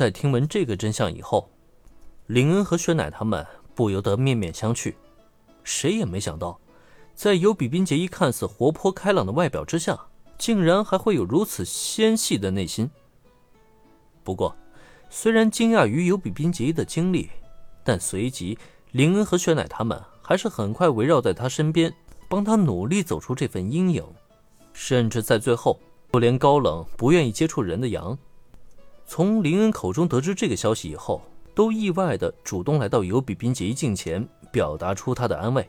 在听闻这个真相以后，林恩和雪乃他们不由得面面相觑。谁也没想到，在有比冰结衣看似活泼开朗的外表之下，竟然还会有如此纤细的内心。不过，虽然惊讶于有比冰杰的经历，但随即林恩和雪乃他们还是很快围绕在他身边，帮他努力走出这份阴影。甚至在最后，就连高冷不愿意接触人的杨。从林恩口中得知这个消息以后，都意外的主动来到尤比冰杰伊近前，表达出他的安慰。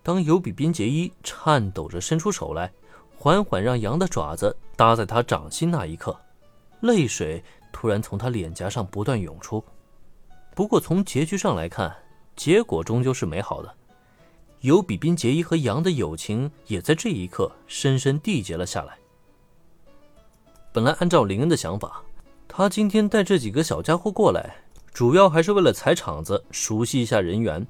当尤比冰杰伊颤抖着伸出手来，缓缓让羊的爪子搭在他掌心那一刻，泪水突然从他脸颊上不断涌出。不过从结局上来看，结果终究是美好的。尤比冰杰伊和羊的友情也在这一刻深深缔结了下来。本来按照林恩的想法，他今天带这几个小家伙过来，主要还是为了踩场子，熟悉一下人员。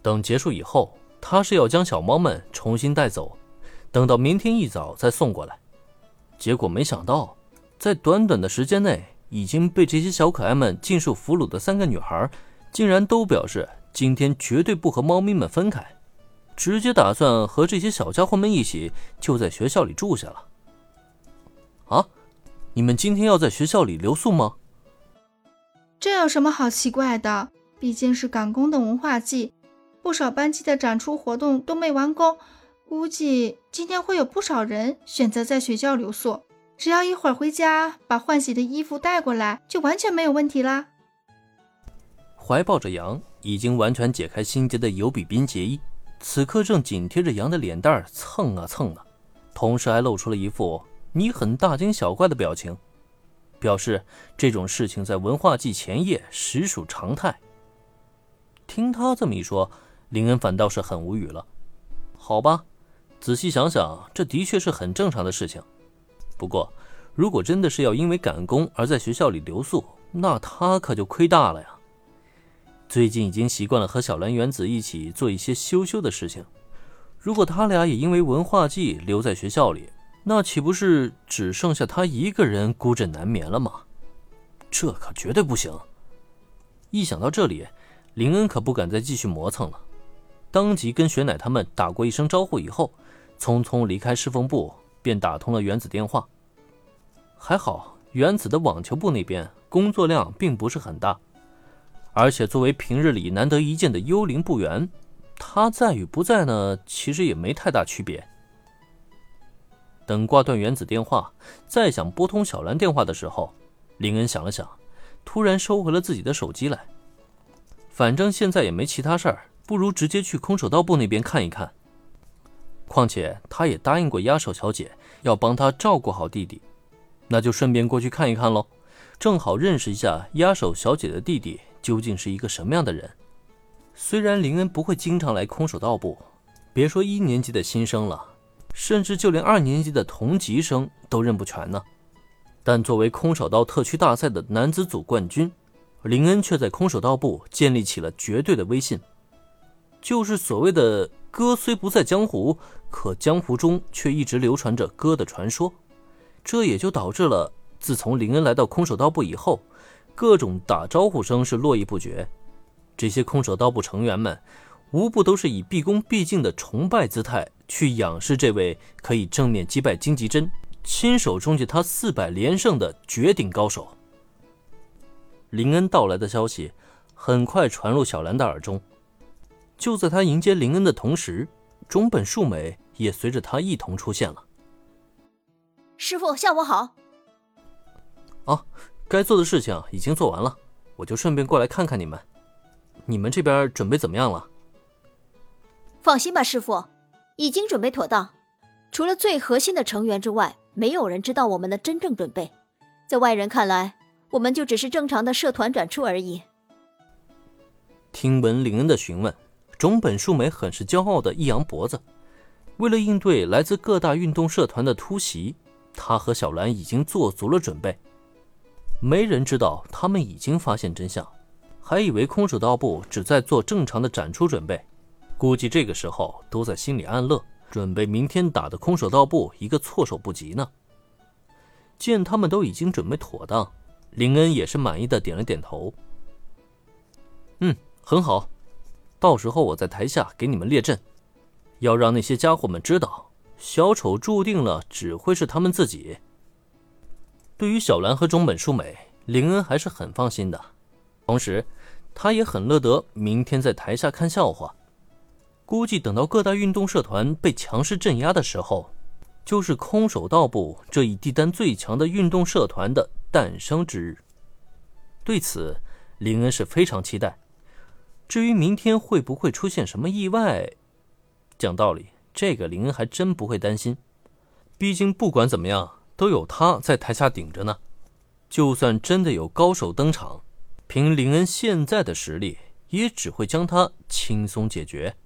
等结束以后，他是要将小猫们重新带走，等到明天一早再送过来。结果没想到，在短短的时间内，已经被这些小可爱们尽数俘虏的三个女孩，竟然都表示今天绝对不和猫咪们分开，直接打算和这些小家伙们一起就在学校里住下了。啊，你们今天要在学校里留宿吗？这有什么好奇怪的？毕竟是赶工的文化季，不少班级的展出活动都没完工，估计今天会有不少人选择在学校留宿。只要一会儿回家把换洗的衣服带过来，就完全没有问题啦。怀抱着羊，已经完全解开心结的尤比宾结衣，此刻正紧贴着羊的脸蛋蹭啊蹭啊，同时还露出了一副。你很大惊小怪的表情，表示这种事情在文化季前夜实属常态。听他这么一说，林恩反倒是很无语了。好吧，仔细想想，这的确是很正常的事情。不过，如果真的是要因为赶工而在学校里留宿，那他可就亏大了呀。最近已经习惯了和小蓝原子一起做一些羞羞的事情，如果他俩也因为文化季留在学校里，那岂不是只剩下他一个人孤枕难眠了吗？这可绝对不行！一想到这里，林恩可不敢再继续磨蹭了，当即跟雪乃他们打过一声招呼以后，匆匆离开侍奉部，便打通了原子电话。还好，原子的网球部那边工作量并不是很大，而且作为平日里难得一见的幽灵部员，他在与不在呢，其实也没太大区别。等挂断原子电话，再想拨通小兰电话的时候，林恩想了想，突然收回了自己的手机来。反正现在也没其他事儿，不如直接去空手道部那边看一看。况且他也答应过压手小姐要帮他照顾好弟弟，那就顺便过去看一看喽，正好认识一下压手小姐的弟弟究竟是一个什么样的人。虽然林恩不会经常来空手道部，别说一年级的新生了。甚至就连二年级的同级生都认不全呢。但作为空手道特区大赛的男子组冠军，林恩却在空手道部建立起了绝对的威信，就是所谓的“哥虽不在江湖，可江湖中却一直流传着哥的传说”。这也就导致了，自从林恩来到空手道部以后，各种打招呼声是络绎不绝。这些空手道部成员们，无不都是以毕恭毕敬的崇拜姿态。去仰视这位可以正面击败荆棘针、亲手终结他四百连胜的绝顶高手。林恩到来的消息很快传入小兰的耳中。就在他迎接林恩的同时，中本树美也随着他一同出现了。师傅，下午好。啊，该做的事情已经做完了，我就顺便过来看看你们。你们这边准备怎么样了？放心吧，师傅。已经准备妥当，除了最核心的成员之外，没有人知道我们的真正准备。在外人看来，我们就只是正常的社团转出而已。听闻林恩的询问，中本树美很是骄傲的一扬脖子。为了应对来自各大运动社团的突袭，他和小兰已经做足了准备。没人知道他们已经发现真相，还以为空手道部只在做正常的展出准备。估计这个时候都在心里暗乐，准备明天打的空手道部一个措手不及呢。见他们都已经准备妥当，林恩也是满意的点了点头。嗯，很好，到时候我在台下给你们列阵，要让那些家伙们知道，小丑注定了只会是他们自己。对于小兰和中本淑美，林恩还是很放心的，同时，他也很乐得明天在台下看笑话。估计等到各大运动社团被强势镇压的时候，就是空手道部这一地单最强的运动社团的诞生之日。对此，林恩是非常期待。至于明天会不会出现什么意外，讲道理，这个林恩还真不会担心。毕竟不管怎么样，都有他在台下顶着呢。就算真的有高手登场，凭林恩现在的实力，也只会将他轻松解决。